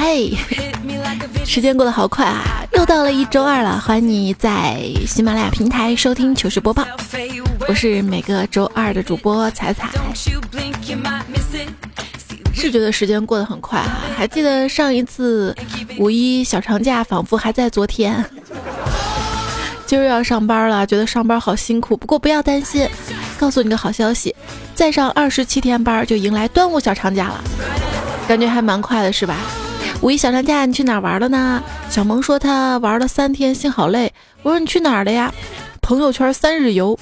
嗨，时间过得好快啊！又到了一周二了，欢迎你在喜马拉雅平台收听糗事播报。我是每个周二的主播彩彩。是觉得时间过得很快啊，还记得上一次五一小长假，仿佛还在昨天。今儿要上班了，觉得上班好辛苦，不过不要担心，告诉你个好消息，再上二十七天班就迎来端午小长假了，感觉还蛮快的，是吧？五一小长假你去哪玩了呢？小萌说他玩了三天，心好累。我说你去哪儿了呀？朋友圈三日游，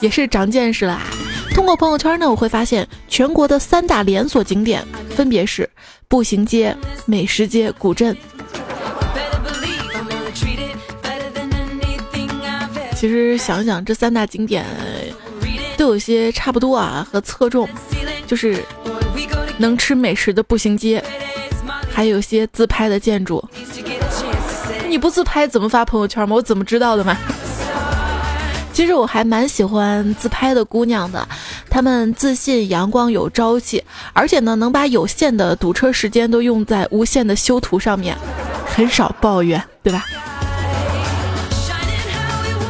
也是长见识了。啊。通过朋友圈呢，我会发现全国的三大连锁景点分别是步行街、美食街、古镇。其实想想这三大景点都有些差不多啊，和侧重就是能吃美食的步行街。还有些自拍的建筑，你不自拍怎么发朋友圈吗？我怎么知道的嘛？其实我还蛮喜欢自拍的姑娘的，她们自信、阳光、有朝气，而且呢能把有限的堵车时间都用在无限的修图上面，很少抱怨，对吧？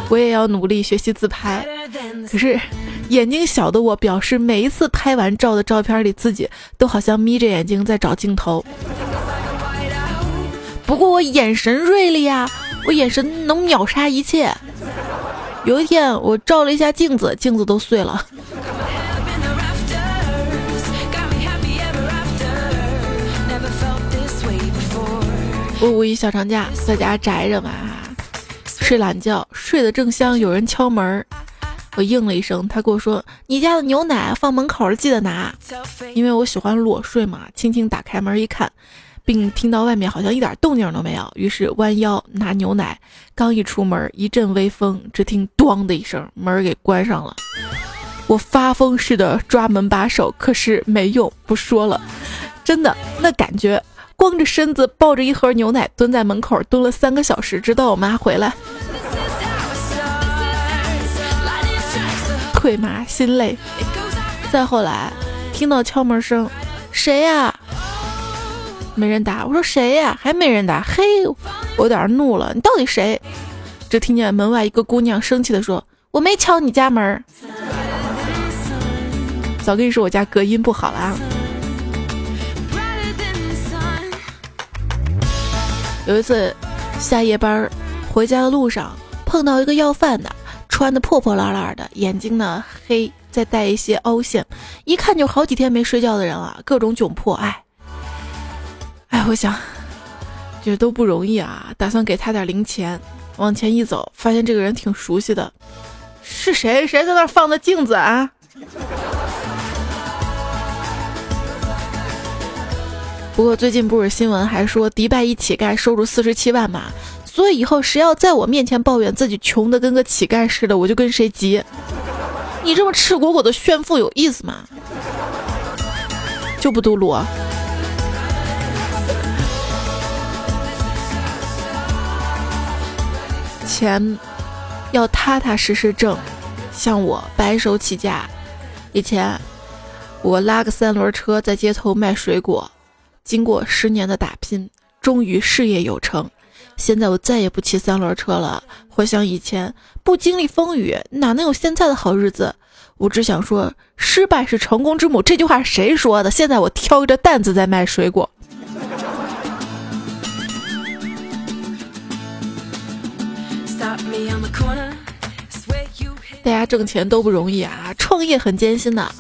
我也要努力学习自拍，可是眼睛小的我表示，每一次拍完照的照片里，自己都好像眯着眼睛在找镜头。不过我眼神锐利呀，我眼神能秒杀一切。有一天我照了一下镜子，镜子都碎了。我五一小长假在家宅着嘛，睡懒觉，睡得正香，有人敲门，我应了一声，他跟我说：“你家的牛奶放门口了，记得拿。”因为我喜欢裸睡嘛，轻轻打开门一看。并听到外面好像一点动静都没有，于是弯腰拿牛奶，刚一出门，一阵微风，只听“咣”的一声，门给关上了。我发疯似的抓门把手，可是没用，不说了。真的，那感觉，光着身子抱着一盒牛奶蹲在门口蹲了三个小时，直到我妈回来。腿麻心累。再后来，听到敲门声，谁呀？没人答，我说谁呀？还没人答。嘿，我有点怒了，你到底谁？只听见门外一个姑娘生气的说：“我没敲你家门。”早跟你说我家隔音不好了啊。有一次下夜班回家的路上，碰到一个要饭的，穿的破破烂烂的，眼睛呢黑，再带一些凹陷，一看就好几天没睡觉的人了，各种窘迫，哎。哎，我想，这都不容易啊！打算给他点零钱，往前一走，发现这个人挺熟悉的，是谁？谁在那放的镜子啊？不过最近不是新闻还说迪拜一乞丐收入四十七万嘛？所以以后谁要在我面前抱怨自己穷的跟个乞丐似的，我就跟谁急。你这么赤果果的炫富有意思吗？就不嘟噜。钱要踏踏实实挣，像我白手起家。以前我拉个三轮车在街头卖水果，经过十年的打拼，终于事业有成。现在我再也不骑三轮车了。回想以前，不经历风雨，哪能有现在的好日子？我只想说，失败是成功之母。这句话谁说的？现在我挑着担子在卖水果。大家挣钱都不容易啊，创业很艰辛的。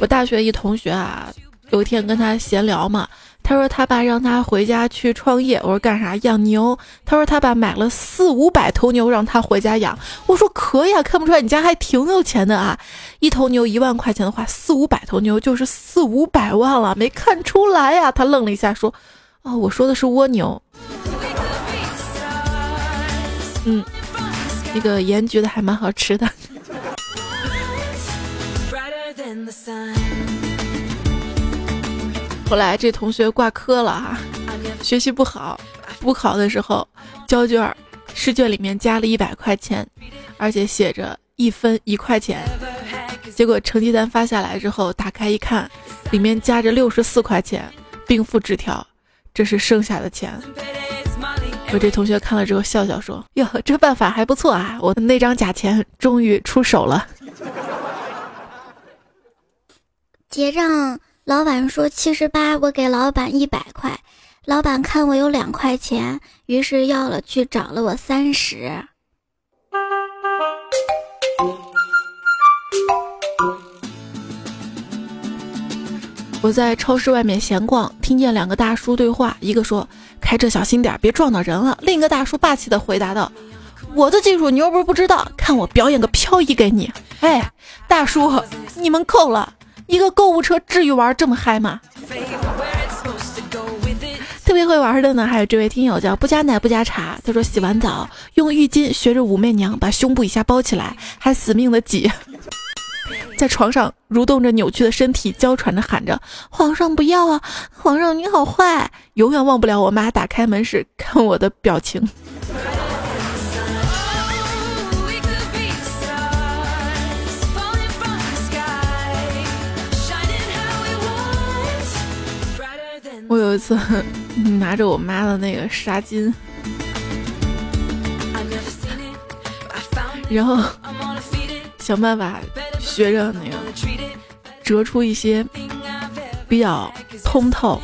我大学一同学啊，有一天跟他闲聊嘛，他说他爸让他回家去创业。我说干啥？养牛。他说他爸买了四五百头牛让他回家养。我说可以啊，看不出来你家还挺有钱的啊。一头牛一万块钱的话，四五百头牛就是四五百万了，没看出来呀？他愣了一下说：“哦，我说的是蜗牛。”嗯，那个盐焗的还蛮好吃的。后来这同学挂科了哈，学习不好，补考的时候交卷，试卷里面加了一百块钱，而且写着一分一块钱。结果成绩单发下来之后，打开一看，里面夹着六十四块钱，并附纸条，这是剩下的钱。我这同学看了之后笑笑说：“哟，这办法还不错啊，我的那张假钱终于出手了。”结账，老板说七十八，我给老板一百块，老板看我有两块钱，于是要了去找了我三十。我在超市外面闲逛，听见两个大叔对话，一个说：“开车小心点，别撞到人了。”另一个大叔霸气的回答道：“我的技术你又不是不知道，看我表演个漂移给你。”哎，大叔，你们够了！一个购物车至于玩这么嗨吗？特别会玩的呢，还有这位听友叫不加奶不加茶，他说洗完澡用浴巾学着武媚娘把胸部以下包起来，还死命的挤。在床上蠕动着扭曲的身体，娇喘着喊着：“皇上不要啊，皇上你好坏！”永远忘不了我妈打开门时看我的表情。我有一次拿着我妈的那个纱巾，然后想办法。学着那个折出一些比较通透、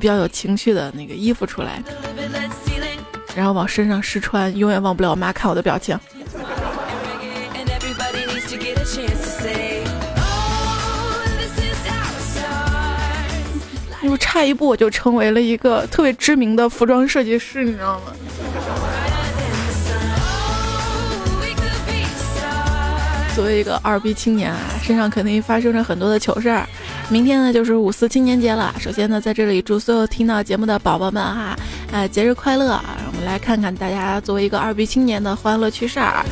比较有情趣的那个衣服出来，然后往身上试穿，永远忘不了我妈看我的表情。就差一步我就成为了一个特别知名的服装设计师，你知道吗？作为一个二逼青年啊，身上肯定发生着很多的糗事儿。明天呢就是五四青年节了，首先呢在这里祝所有听到节目的宝宝们哈，呃节日快乐！我们来看看大家作为一个二逼青年的欢乐趣事儿。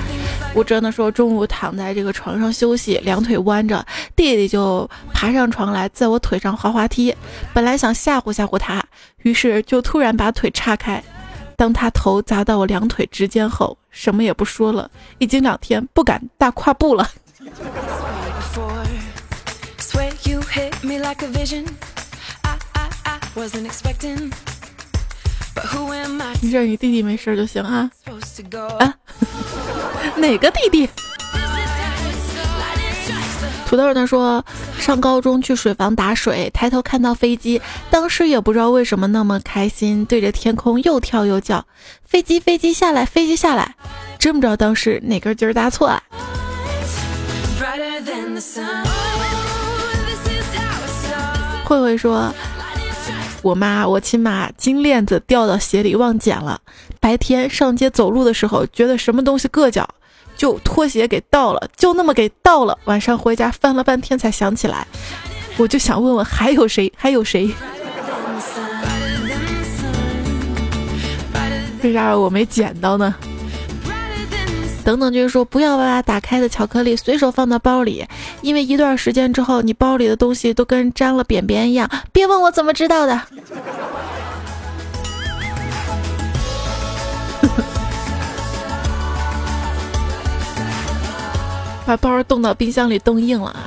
吴哲呢说中午躺在这个床上休息，两腿弯着，弟弟就爬上床来，在我腿上滑滑梯。本来想吓唬吓唬他，于是就突然把腿岔开。当他头砸到我两腿之间后，什么也不说了，已经两天不敢大跨步了。你这你弟弟没事就行啊。啊？哪个弟弟？土豆他说，上高中去水房打水，抬头看到飞机，当时也不知道为什么那么开心，对着天空又跳又叫，飞机飞机下来，飞机下来，真不知道当时哪根筋搭错啊。慧慧说，我妈我亲妈金链子掉到鞋里忘捡了，白天上街走路的时候觉得什么东西硌脚。就拖鞋给倒了，就那么给倒了。晚上回家翻了半天才想起来，我就想问问还有谁？还有谁？为啥我没捡到呢？等等，就是说不要把打开的巧克力随手放到包里，因为一段时间之后，你包里的东西都跟沾了便便一样。别问我怎么知道的。把包冻到冰箱里冻硬了啊！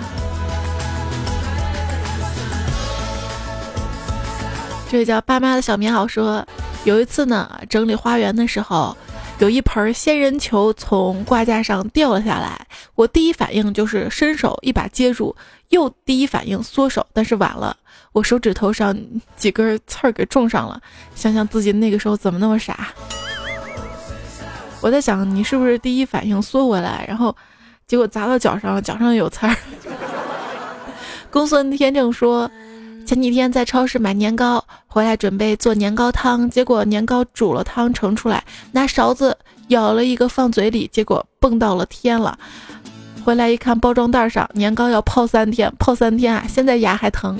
这位叫爸妈的小棉袄说，有一次呢，整理花园的时候，有一盆仙人球从挂架上掉了下来，我第一反应就是伸手一把接住，又第一反应缩手，但是晚了，我手指头上几根刺儿给种上了。想想自己那个时候怎么那么傻？我在想，你是不是第一反应缩回来，然后？结果砸到脚上，脚上有刺儿。公孙天正说，前几天在超市买年糕，回来准备做年糕汤，结果年糕煮了汤盛出来，拿勺子舀了一个放嘴里，结果蹦到了天了。回来一看，包装袋上年糕要泡三天，泡三天啊！现在牙还疼。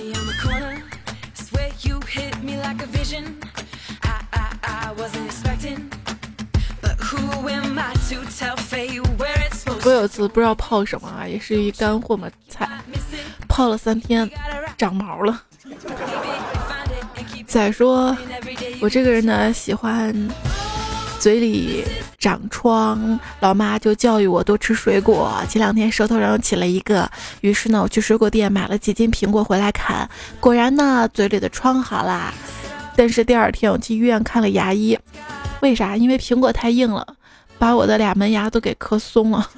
我有次不知道泡什么啊，也是一干货嘛菜，泡了三天，长毛了。再说，我这个人呢，喜欢嘴里长疮，老妈就教育我多吃水果。前两天舌头上又起了一个，于是呢，我去水果店买了几斤苹果回来砍，果然呢，嘴里的疮好啦。但是第二天我去医院看了牙医，为啥？因为苹果太硬了，把我的俩门牙都给磕松了。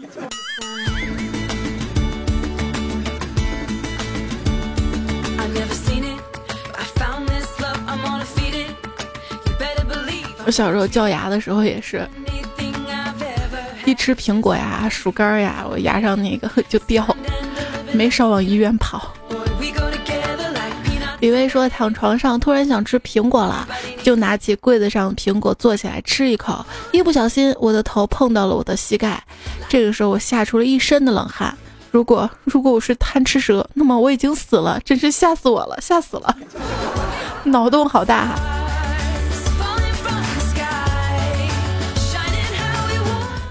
我小时候掉牙的时候也是，一吃苹果呀、薯干呀，我牙上那个 就掉，没少往医院跑。李薇说躺床上突然想吃苹果了，就拿起柜子上苹果坐起来吃一口，一不小心我的头碰到了我的膝盖，这个时候我吓出了一身的冷汗。如果如果我是贪吃蛇，那么我已经死了，真是吓死我了，吓死了，脑洞好大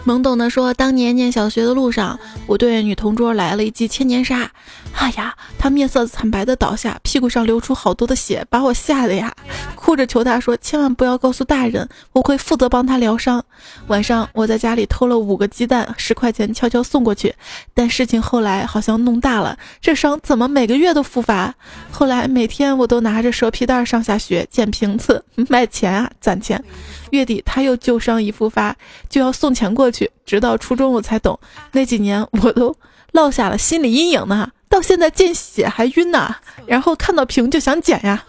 懵懂的说：“当年念小学的路上，我对女同桌来了一记千年杀，哎呀，他面色惨白的倒下，屁股上流出好多的血，把我吓得呀，哭着求他说：千万不要告诉大人，我会负责帮他疗伤。晚上我在家里偷了五个鸡蛋，十块钱悄悄送过去，但事情后来好像弄大了，这伤怎么每个月都复发？后来每天我都拿着蛇皮袋上下学，捡瓶子卖钱啊，攒钱。”月底他又旧伤一复发，就要送钱过去。直到初中我才懂，那几年我都落下了心理阴影呢。到现在见血还晕呢，然后看到瓶就想捡呀。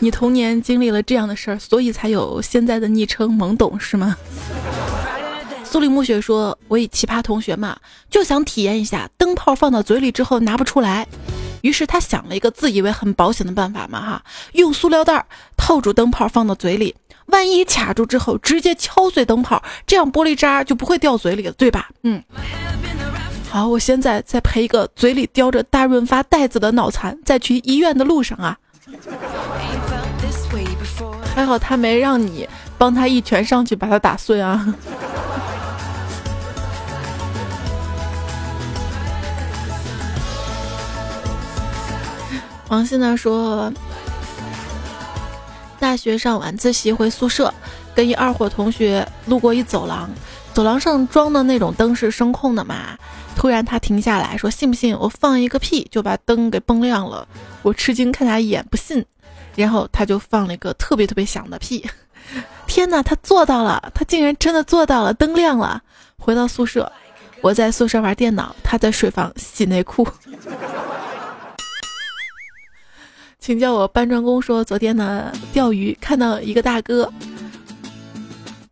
你童年经历了这样的事儿，所以才有现在的昵称懵懂是吗？苏里木雪说：“我以奇葩同学嘛，就想体验一下灯泡放到嘴里之后拿不出来。”于是他想了一个自以为很保险的办法嘛哈，用塑料袋套住灯泡放到嘴里，万一卡住之后直接敲碎灯泡，这样玻璃渣就不会掉嘴里了，对吧？嗯。好，我现在再赔一个嘴里叼着大润发袋子的脑残，在去医院的路上啊。还好他没让你帮他一拳上去把他打碎啊。王鑫呢说，大学上晚自习回宿舍，跟一二货同学路过一走廊，走廊上装的那种灯是声控的嘛。突然他停下来说：“信不信我放一个屁就把灯给崩亮了？”我吃惊看他一眼，不信。然后他就放了一个特别特别响的屁。天哪，他做到了！他竟然真的做到了，灯亮了。回到宿舍，我在宿舍玩电脑，他在水房洗内裤。请叫我搬砖工。说昨天呢钓鱼，看到一个大哥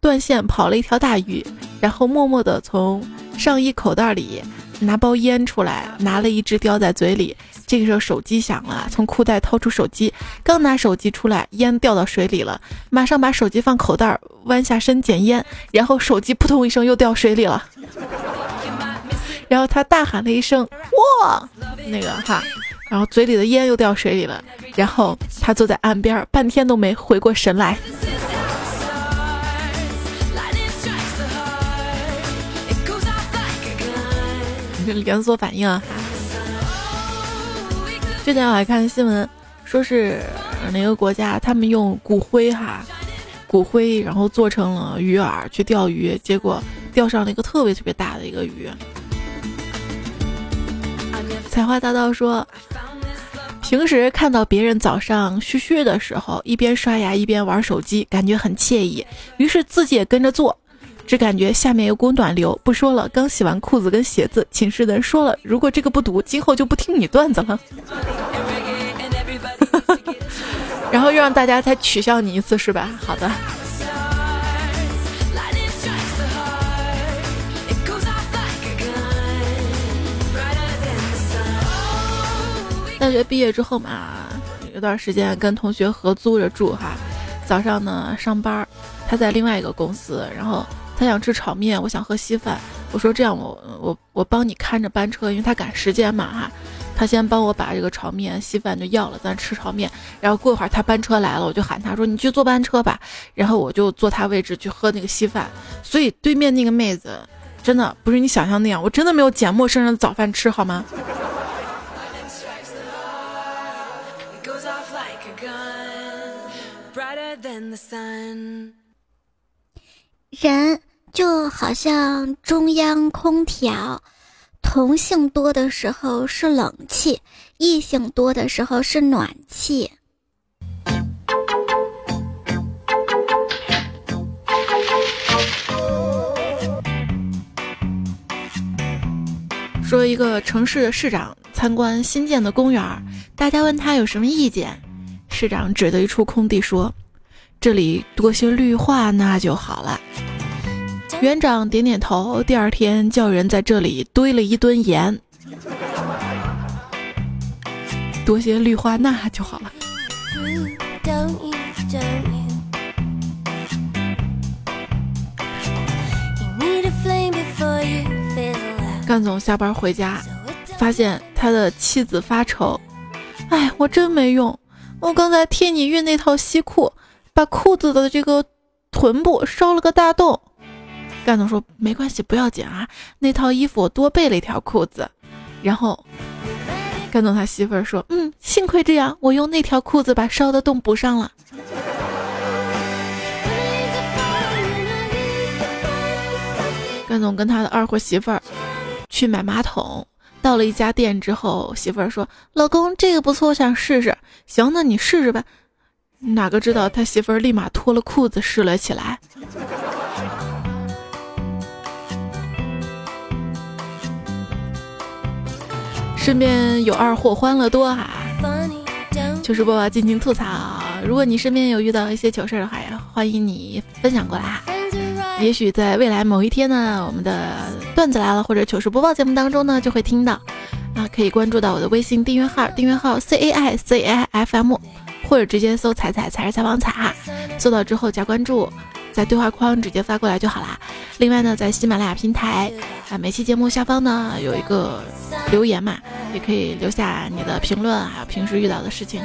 断线跑了一条大鱼，然后默默地从上衣口袋里拿包烟出来，拿了一只叼在嘴里。这个时候手机响了，从裤袋掏出手机，刚拿手机出来，烟掉到水里了，马上把手机放口袋，弯下身捡烟，然后手机扑通一声又掉水里了。然后他大喊了一声哇，那个哈。然后嘴里的烟又掉水里了，然后他坐在岸边，半天都没回过神来。这 连锁反应啊！之前我还看新闻，说是哪个国家他们用骨灰哈，骨灰然后做成了鱼饵去钓鱼，结果钓上了一个特别特别大的一个鱼。采花大盗说，平时看到别人早上嘘嘘的时候，一边刷牙一边玩手机，感觉很惬意，于是自己也跟着做，只感觉下面有股暖流。不说了，刚洗完裤子跟鞋子，寝室的人说了，如果这个不读，今后就不听你段子了。然后又让大家再取笑你一次，是吧？好的。大学毕业之后嘛，有段时间跟同学合租着住哈。早上呢上班，他在另外一个公司，然后他想吃炒面，我想喝稀饭。我说这样，我我我帮你看着班车，因为他赶时间嘛哈。他先帮我把这个炒面稀饭就要了，咱吃炒面。然后过会儿他班车来了，我就喊他说你去坐班车吧。然后我就坐他位置去喝那个稀饭。所以对面那个妹子真的不是你想象那样，我真的没有捡陌生人的早饭吃，好吗？人就好像中央空调，同性多的时候是冷气，异性多的时候是暖气。说一个城市的市长参观新建的公园，大家问他有什么意见，市长指着一处空地说：“这里多些绿化那就好了。”园长点点头，第二天叫人在这里堆了一吨盐，多些绿化那就好了。干总下班回家，发现他的妻子发愁：“哎，我真没用，我刚才替你熨那套西裤，把裤子的这个臀部烧了个大洞。”干总说：“没关系，不要紧啊，那套衣服我多备了一条裤子。”然后干总他媳妇儿说：“嗯，幸亏这样，我用那条裤子把烧的洞补上了。”干总跟他的二货媳妇儿。去买马桶，到了一家店之后，媳妇儿说：“老公，这个不错，我想试试。”行，那你试试吧。哪个知道他媳妇儿立马脱了裤子试了起来。身边有二货欢乐多哈，糗事播报尽情吐槽。如果你身边有遇到一些糗事的话，欢迎你分享过来。也许在未来某一天呢，我们的段子来了或者糗事播报节目当中呢，就会听到。啊，可以关注到我的微信订阅号，订阅号 C A I C I F M 或者直接搜“彩彩彩是采访彩”，搜到之后加关注，在对话框直接发过来就好啦。另外呢，在喜马拉雅平台啊，每期节目下方呢有一个留言嘛，也可以留下你的评论，还有平时遇到的事情。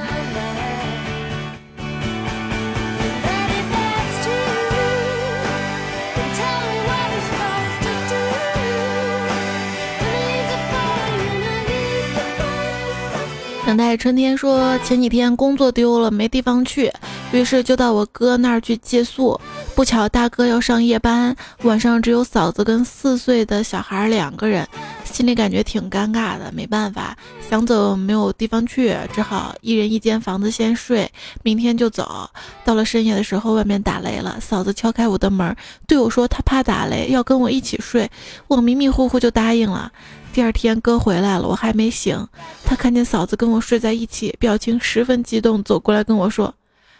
等待春天说，前几天工作丢了，没地方去，于是就到我哥那儿去借宿。不巧大哥要上夜班，晚上只有嫂子跟四岁的小孩两个人，心里感觉挺尴尬的。没办法，想走没有地方去，只好一人一间房子先睡，明天就走。到了深夜的时候，外面打雷了，嫂子敲开我的门，对我说她怕打雷，要跟我一起睡。我迷迷糊糊就答应了。第二天哥回来了，我还没醒，他看见嫂子跟我睡在一起，表情十分激动，走过来跟我说：“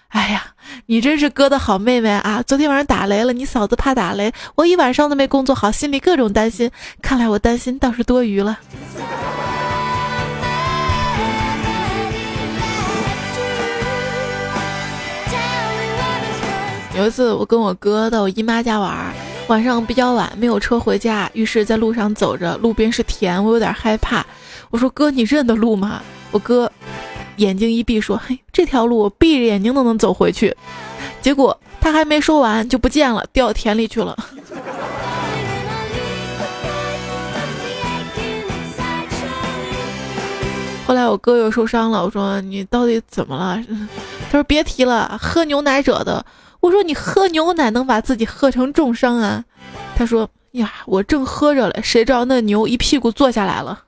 哎呀，你真是哥的好妹妹啊！昨天晚上打雷了，你嫂子怕打雷，我一晚上都没工作好，心里各种担心。看来我担心倒是多余了。”有一次我跟我哥到我姨妈家玩。晚上比较晚，没有车回家，于是在路上走着，路边是田，我有点害怕。我说：“哥，你认得路吗？”我哥眼睛一闭说：“嘿，这条路我闭着眼睛都能走回去。”结果他还没说完就不见了，掉田里去了。后来我哥又受伤了，我说：“你到底怎么了？”他说：“别提了，喝牛奶惹的。”我说你喝牛奶能把自己喝成重伤啊？他说呀，我正喝着嘞，谁知道那牛一屁股坐下来了。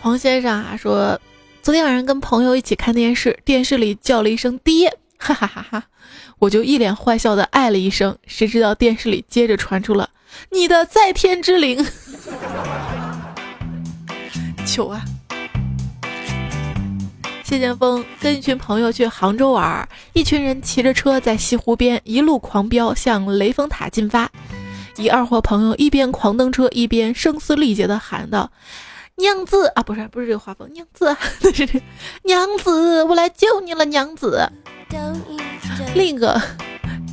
黄先生啊说，昨天晚上跟朋友一起看电视，电视里叫了一声爹，哈哈哈哈，我就一脸坏笑的爱了一声，谁知道电视里接着传出了你的在天之灵，糗啊！谢剑锋跟一群朋友去杭州玩，一群人骑着车在西湖边一路狂飙，向雷峰塔进发。一二货朋友一边狂蹬车，一边声嘶力竭地喊道：“娘子啊，不是不是这个画风，娘子，娘子，我来救你了，娘子。”另一个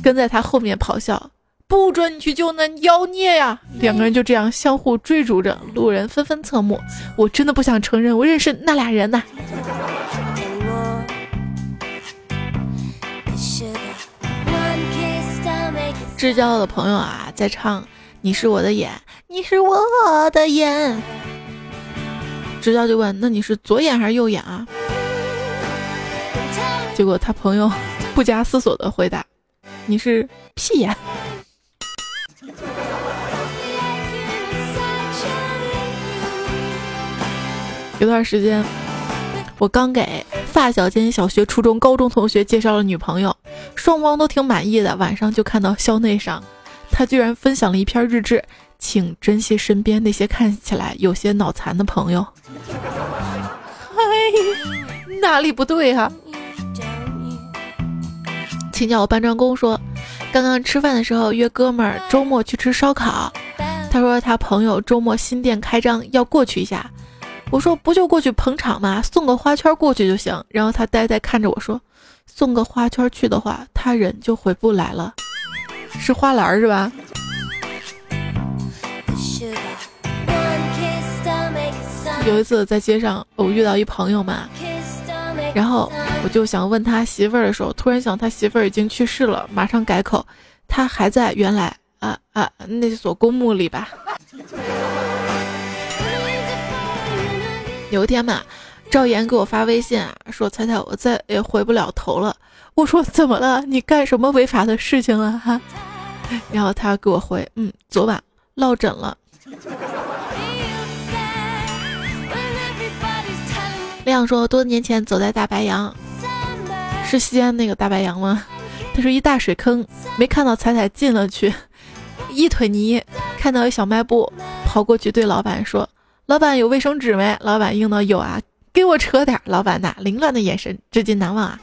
跟在他后面咆哮：“不准你去救那妖孽呀！”两个人就这样相互追逐着，路人纷纷侧目。我真的不想承认，我认识那俩人呐。知交的朋友啊，在唱《你是我的眼，你是我的眼》。知交就问：“那你是左眼还是右眼啊？”结果他朋友不加思索的回答：“你是屁眼。”有段时间，我刚给发小兼小学、初中、高中同学介绍了女朋友，双方都挺满意的。晚上就看到校内上，他居然分享了一篇日志。请珍惜身边那些看起来有些脑残的朋友。哎，哪里不对啊？请教我搬砖工说，刚刚吃饭的时候约哥们儿周末去吃烧烤，他说他朋友周末新店开张要过去一下，我说不就过去捧场吗？送个花圈过去就行。然后他呆呆看着我说，送个花圈去的话，他人就回不来了，是花篮是吧？有一次在街上，我遇到一朋友嘛，然后我就想问他媳妇儿的时候，突然想他媳妇儿已经去世了，马上改口，他还在原来啊啊那所公墓里吧。有一天嘛，赵岩给我发微信啊，说彩彩我再也回不了头了。我说怎么了？你干什么违法的事情了哈？然后他给我回，嗯，昨晚落枕了。亮说，多年前走在大白杨，是西安那个大白杨吗？他说一大水坑，没看到彩彩进了去，一腿泥，看到一小卖部，跑过去对老板说：“老板有卫生纸没？”老板应道：“有啊，给我扯点。”老板那凌乱的眼神，至今难忘啊！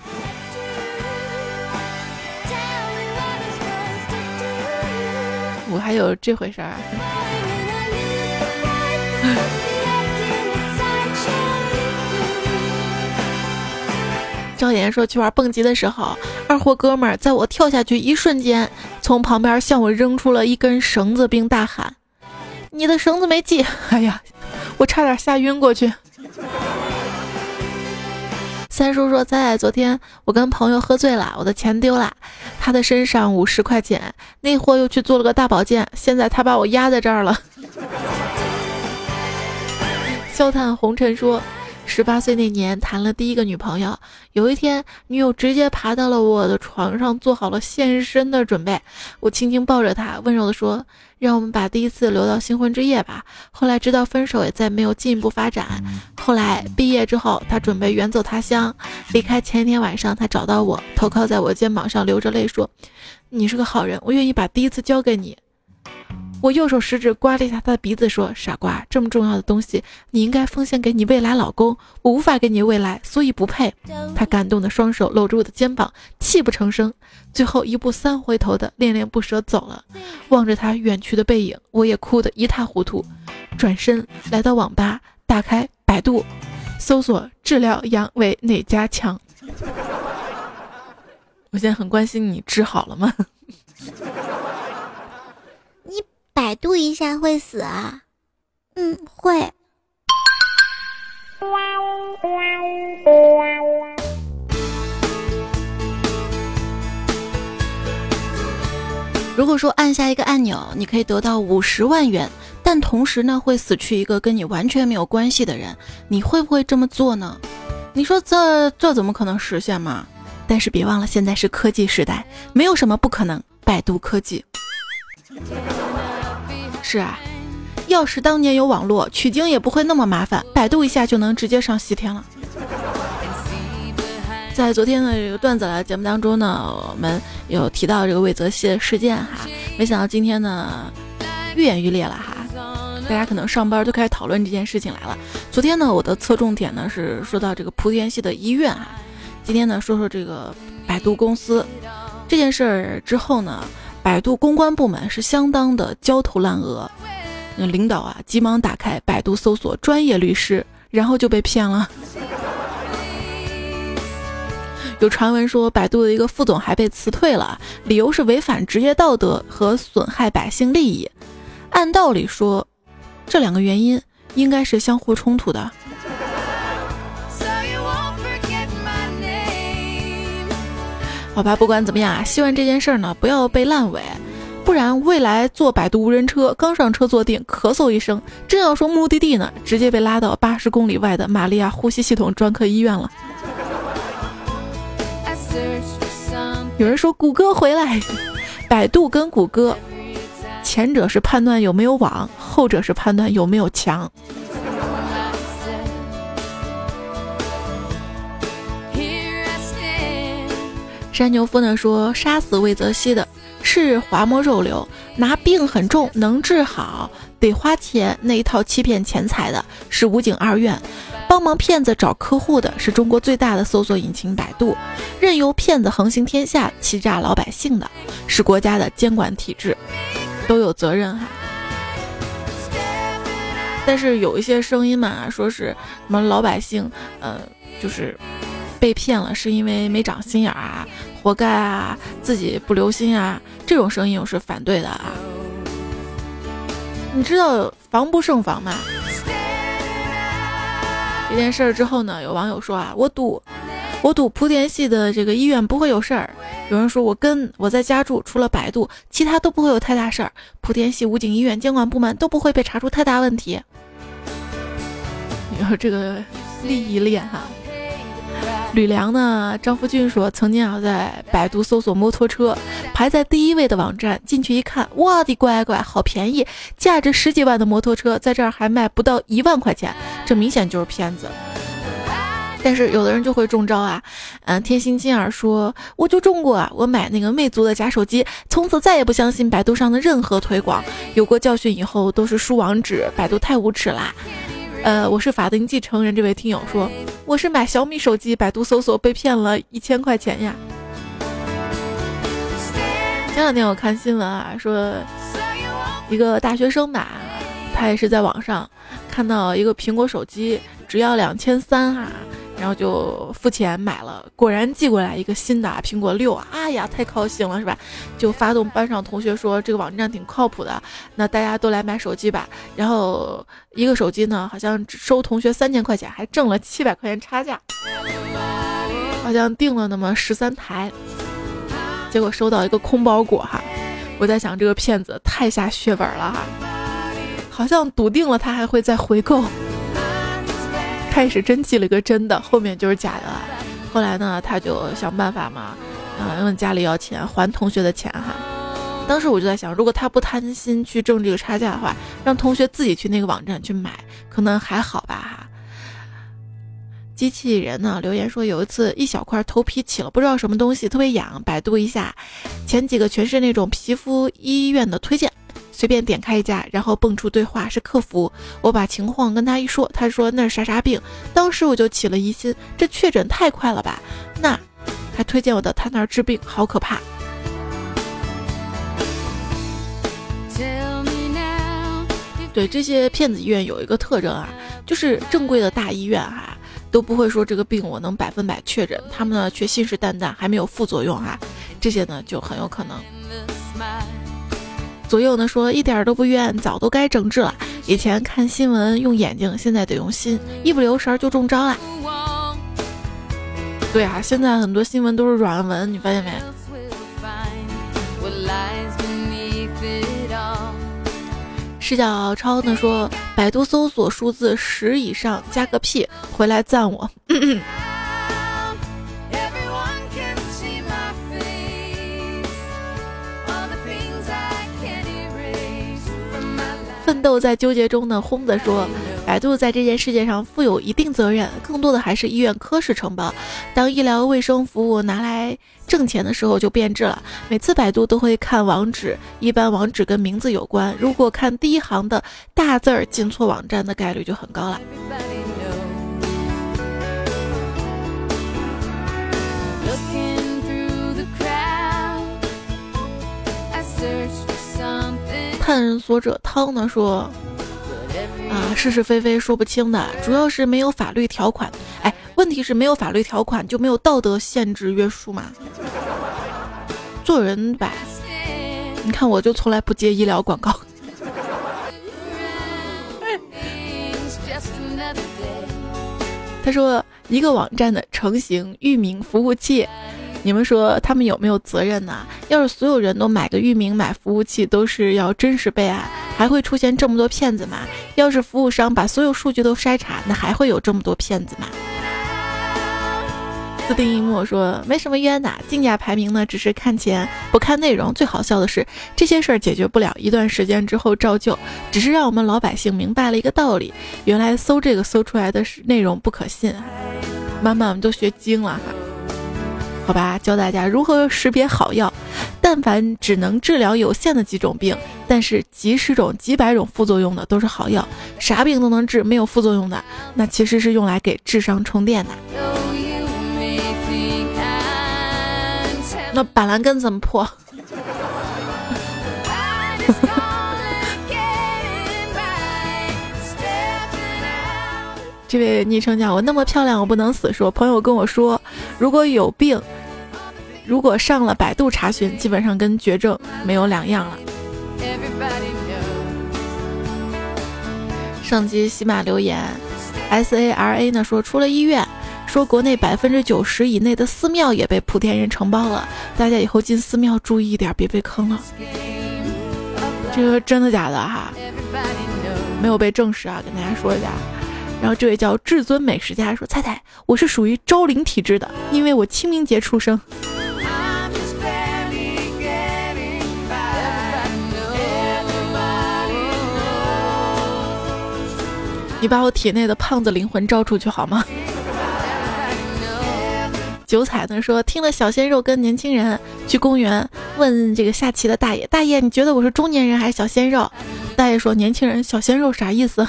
我还有这回事儿。赵岩说：“去玩蹦极的时候，二货哥们儿在我跳下去一瞬间，从旁边向我扔出了一根绳子，并大喊：‘你的绳子没系！’哎呀，我差点吓晕过去。”三叔说：“在昨天我跟朋友喝醉了，我的钱丢了，他的身上五十块钱，那货又去做了个大保健，现在他把我压在这儿了。”笑叹红尘说。十八岁那年谈了第一个女朋友，有一天女友直接爬到了我的床上，做好了献身的准备。我轻轻抱着她，温柔地说：“让我们把第一次留到新婚之夜吧。”后来知道分手，也再没有进一步发展。后来毕业之后，他准备远走他乡，离开前一天晚上，他找到我，头靠在我肩膀上，流着泪说：“你是个好人，我愿意把第一次交给你。”我右手食指刮了一下他的鼻子，说：“傻瓜，这么重要的东西，你应该奉献给你未来老公。我无法给你未来，所以不配。”他感动的双手搂住我的肩膀，泣不成声，最后一步三回头的恋恋不舍走了。望着他远去的背影，我也哭得一塌糊涂。转身来到网吧，打开百度，搜索治疗阳痿哪家强？我现在很关心你治好了吗？百度一下会死啊？嗯，会。如果说按下一个按钮，你可以得到五十万元，但同时呢会死去一个跟你完全没有关系的人，你会不会这么做呢？你说这这怎么可能实现嘛？但是别忘了，现在是科技时代，没有什么不可能。百度科技。是啊，要是当年有网络，取经也不会那么麻烦，百度一下就能直接上西天了。在昨天的这个段子来节目当中呢，我们有提到这个魏则西的事件哈，没想到今天呢愈演愈烈了哈，大家可能上班都开始讨论这件事情来了。昨天呢，我的侧重点呢是说到这个莆田系的医院哈，今天呢说说这个百度公司这件事儿之后呢。百度公关部门是相当的焦头烂额，那领导啊急忙打开百度搜索专业律师，然后就被骗了。有传闻说百度的一个副总还被辞退了，理由是违反职业道德和损害百姓利益。按道理说，这两个原因应该是相互冲突的。好吧，不管怎么样啊，希望这件事儿呢不要被烂尾。不然未来坐百度无人车，刚上车坐定，咳嗽一声，正要说目的地呢，直接被拉到八十公里外的玛利亚呼吸系统专科医院了。有人说谷歌回来，百度跟谷歌，前者是判断有没有网，后者是判断有没有墙。山牛夫呢说，杀死魏则西的是滑膜肉瘤，拿病很重能治好，得花钱那一套欺骗钱财的是武警二院，帮忙骗子找客户的是中国最大的搜索引擎百度，任由骗子横行天下欺诈老百姓的是国家的监管体制，都有责任哈。但是有一些声音嘛，说是什么老百姓，呃，就是被骗了，是因为没长心眼啊，活该啊，自己不留心啊，这种声音我是反对的啊。你知道防不胜防吗？这件事儿之后呢，有网友说啊，我赌，我赌莆田系的这个医院不会有事儿。有人说我跟我在家住，除了百度，其他都不会有太大事儿。莆田系武警医院监管部门都不会被查出太大问题。你说这个利益链哈。吕梁呢？张福俊说，曾经啊在百度搜索摩托车，排在第一位的网站，进去一看，我的乖乖，好便宜，价值十几万的摩托车在这儿还卖不到一万块钱，这明显就是骗子。但是有的人就会中招啊，嗯，天心金儿说，我就中过啊，我买那个魅族的假手机，从此再也不相信百度上的任何推广，有过教训以后都是输网址，百度太无耻啦。呃，我是法定继承人。这位听友说，我是买小米手机，百度搜索被骗了一千块钱呀。前两天我看新闻啊，说一个大学生吧，他也是在网上看到一个苹果手机，只要两千三哈。然后就付钱买了，果然寄过来一个新的苹果六，哎呀，太高兴了，是吧？就发动班上同学说这个网站挺靠谱的，那大家都来买手机吧。然后一个手机呢，好像只收同学三千块钱，还挣了七百块钱差价，好像订了那么十三台，结果收到一个空包裹哈。我在想这个骗子太下血本了哈，好像笃定了他还会再回购。开始真寄了个真的，后面就是假的。后来呢，他就想办法嘛，嗯，问家里要钱还同学的钱哈。当时我就在想，如果他不贪心去挣这个差价的话，让同学自己去那个网站去买，可能还好吧哈。机器人呢留言说，有一次一小块头皮起了不知道什么东西，特别痒，百度一下，前几个全是那种皮肤医院的推荐。随便点开一家，然后蹦出对话是客服。我把情况跟他一说，他说那是啥啥病。当时我就起了疑心，这确诊太快了吧？那还推荐我到他那儿治病，好可怕。对这些骗子医院有一个特征啊，就是正规的大医院哈都不会说这个病我能百分百确诊，他们呢却信誓旦旦还没有副作用啊，这些呢就很有可能。左右呢说一点都不冤，早都该整治了。以前看新闻用眼睛，现在得用心，一不留神就中招了。对啊，现在很多新闻都是软文，你发现没？视角超呢说，百度搜索数字十以上加个屁，回来赞我。奋斗在纠结中呢轰子说：“百度在这件事件上负有一定责任，更多的还是医院科室承包。当医疗卫生服务拿来挣钱的时候，就变质了。每次百度都会看网址，一般网址跟名字有关，如果看第一行的大字儿，进错网站的概率就很高了。”探索者汤呢说：“啊，是是非非说不清的，主要是没有法律条款。哎，问题是没有法律条款就没有道德限制约束嘛？做人吧，你看我就从来不接医疗广告。”他说：“一个网站的成型、域名、服务器。”你们说他们有没有责任呢？要是所有人都买个域名、买服务器都是要真实备案，还会出现这么多骗子吗？要是服务商把所有数据都筛查，那还会有这么多骗子吗？自定义莫说没什么冤的，竞价排名呢只是看钱不看内容。最好笑的是这些事儿解决不了，一段时间之后照旧，只是让我们老百姓明白了一个道理：原来搜这个搜出来的是内容不可信。慢慢我们都学精了哈，好吧，教大家如何识别好药。但凡只能治疗有限的几种病，但是几十种、几百种副作用的都是好药。啥病都能治，没有副作用的，那其实是用来给智商充电的。那板蓝根怎么破？这位昵称叫我那么漂亮我不能死。说朋友跟我说，如果有病，如果上了百度查询，基本上跟绝症没有两样了。上期喜马留言，S A R A 呢说，出了医院。说国内百分之九十以内的寺庙也被莆田人承包了，大家以后进寺庙注意一点，别被坑了。这个真的假的哈？没有被证实啊，跟大家说一下。然后这位叫至尊美食家说：“菜菜我是属于招灵体质的，因为我清明节出生。”你把我体内的胖子灵魂招出去好吗？九彩呢说听了小鲜肉跟年轻人去公园问这个下棋的大爷，大爷你觉得我是中年人还是小鲜肉？大爷说年轻人，小鲜肉啥意思？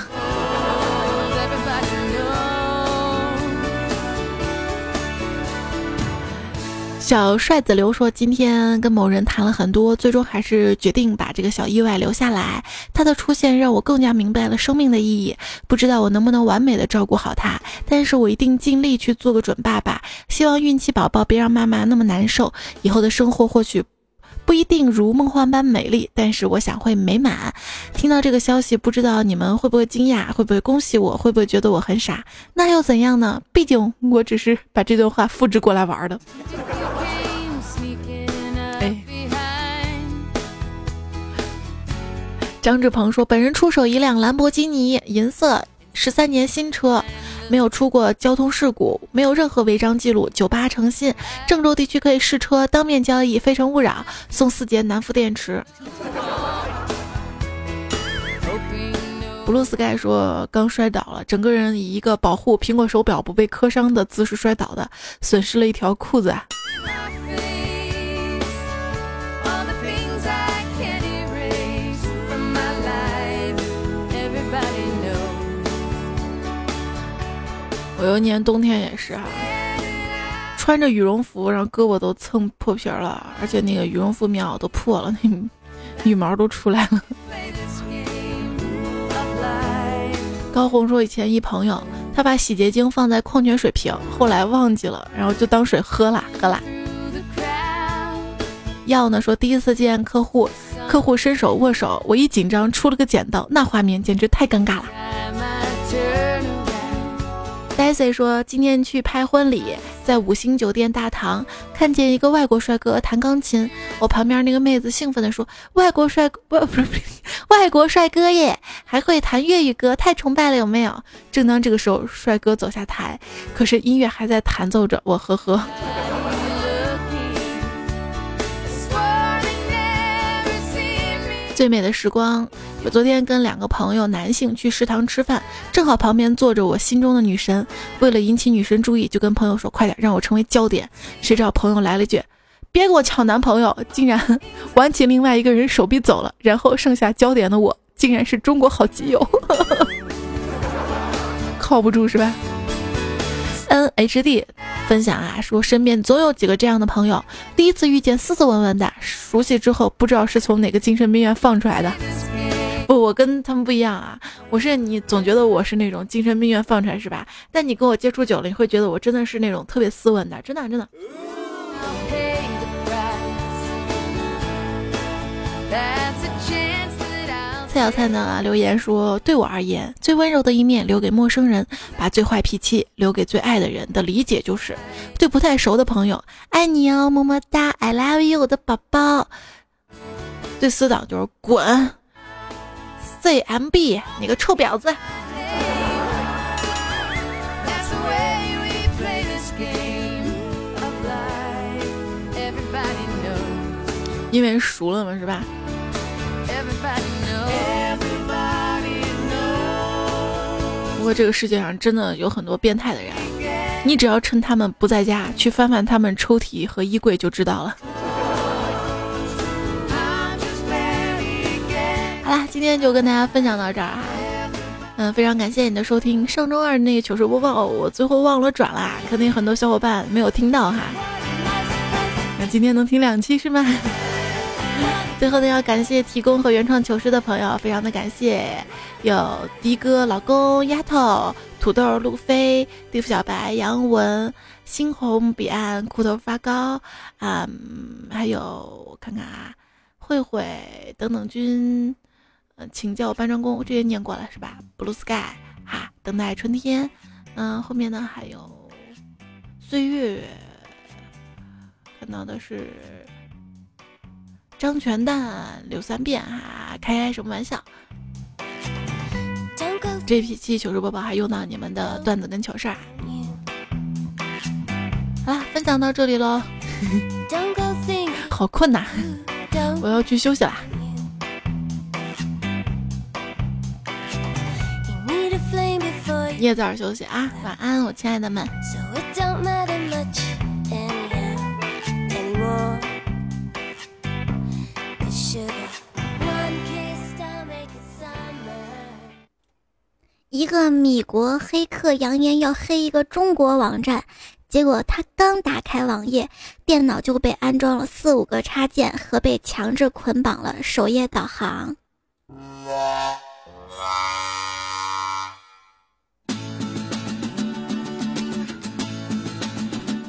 小帅子刘说：“今天跟某人谈了很多，最终还是决定把这个小意外留下来。他的出现让我更加明白了生命的意义。不知道我能不能完美的照顾好他，但是我一定尽力去做个准爸爸。希望孕期宝宝别让妈妈那么难受。以后的生活或许不一定如梦幻般美丽，但是我想会美满。听到这个消息，不知道你们会不会惊讶，会不会恭喜我，会不会觉得我很傻？那又怎样呢？毕竟我只是把这段话复制过来玩的。”张志鹏说：“本人出手一辆兰博基尼，银色，十三年新车，没有出过交通事故，没有任何违章记录，九八诚信。郑州地区可以试车，当面交易，非诚勿扰，送四节南孚电池。” Blue Sky 说：“刚摔倒了，整个人以一个保护苹果手表不被磕伤的姿势摔倒的，损失了一条裤子。”我有一年冬天也是啊，穿着羽绒服，然后胳膊都蹭破皮了，而且那个羽绒服棉袄都破了，那羽毛都出来了。高红说，以前一朋友，他把洗洁精放在矿泉水瓶，后来忘记了，然后就当水喝了，喝了。要呢说，第一次见客户，客户伸手握手，我一紧张出了个剪刀，那画面简直太尴尬了。Daisy 说：“今天去拍婚礼，在五星酒店大堂看见一个外国帅哥弹钢琴。我旁边那个妹子兴奋地说：‘外国帅哥不不是外国帅哥耶，还会弹粤语歌，太崇拜了，有没有？’正当这个时候，帅哥走下台，可是音乐还在弹奏着。我呵呵。”最美的时光，我昨天跟两个朋友男性去食堂吃饭，正好旁边坐着我心中的女神。为了引起女神注意，就跟朋友说：“快点让我成为焦点。”谁知道朋友来了一句：“别给我抢男朋友！”竟然 挽起另外一个人手臂走了。然后剩下焦点的我，竟然是中国好基友，靠不住是吧？N H D 分享啊，说身边总有几个这样的朋友，第一次遇见斯斯文文的，熟悉之后不知道是从哪个精神病院放出来的。我跟他们不一样啊，我是你总觉得我是那种精神病院放出来是吧？但你跟我接触久了，你会觉得我真的是那种特别斯文的，真的真的。蔡小菜呢留言说：“对我而言，最温柔的一面留给陌生人，把最坏脾气留给最爱的人。的理解就是，对不太熟的朋友，爱你哦，么么哒，I love you，我的宝宝。对死党就是滚，CMB，你个臭婊子。”因为熟了嘛，是吧？不过这个世界上真的有很多变态的人，你只要趁他们不在家，去翻翻他们抽屉和衣柜就知道了。啦，今天就跟大家分享到这儿哈。嗯，非常感谢你的收听。上周二那个糗事播报，我最后忘了转啦，肯定很多小伙伴没有听到哈。那今天能听两期是吗？最后呢，要感谢提供和原创糗事的朋友，非常的感谢，有的哥、老公、丫头、土豆、路飞、地府小白、杨文、猩红彼岸、裤头发高，啊，还有我看看啊，慧慧等等君，请叫我搬砖工，这些念过了是吧？Blue Sky，哈，等待春天，嗯，后面呢还有岁月，看到的是。张全蛋刘三变哈，开什么玩笑？这批期糗事播报还用到你们的段子跟糗事儿。好啦，分享到这里喽。好困呐，我要去休息啦。你也早点休息啊，晚安，我亲爱的们。一个米国黑客扬言要黑一个中国网站，结果他刚打开网页，电脑就被安装了四五个插件和被强制捆绑了首页导航。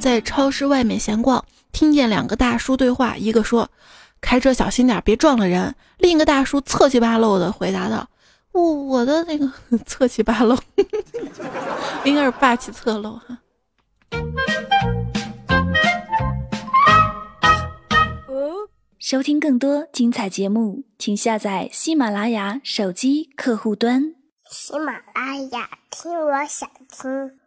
在超市外面闲逛，听见两个大叔对话，一个说：“开车小心点，别撞了人。”另一个大叔侧起八漏的回答道。我我的那个 侧起八漏，应该是霸气侧漏哈。收听更多精彩节目，请下载喜马拉雅手机客户端。喜马拉雅，听我想听。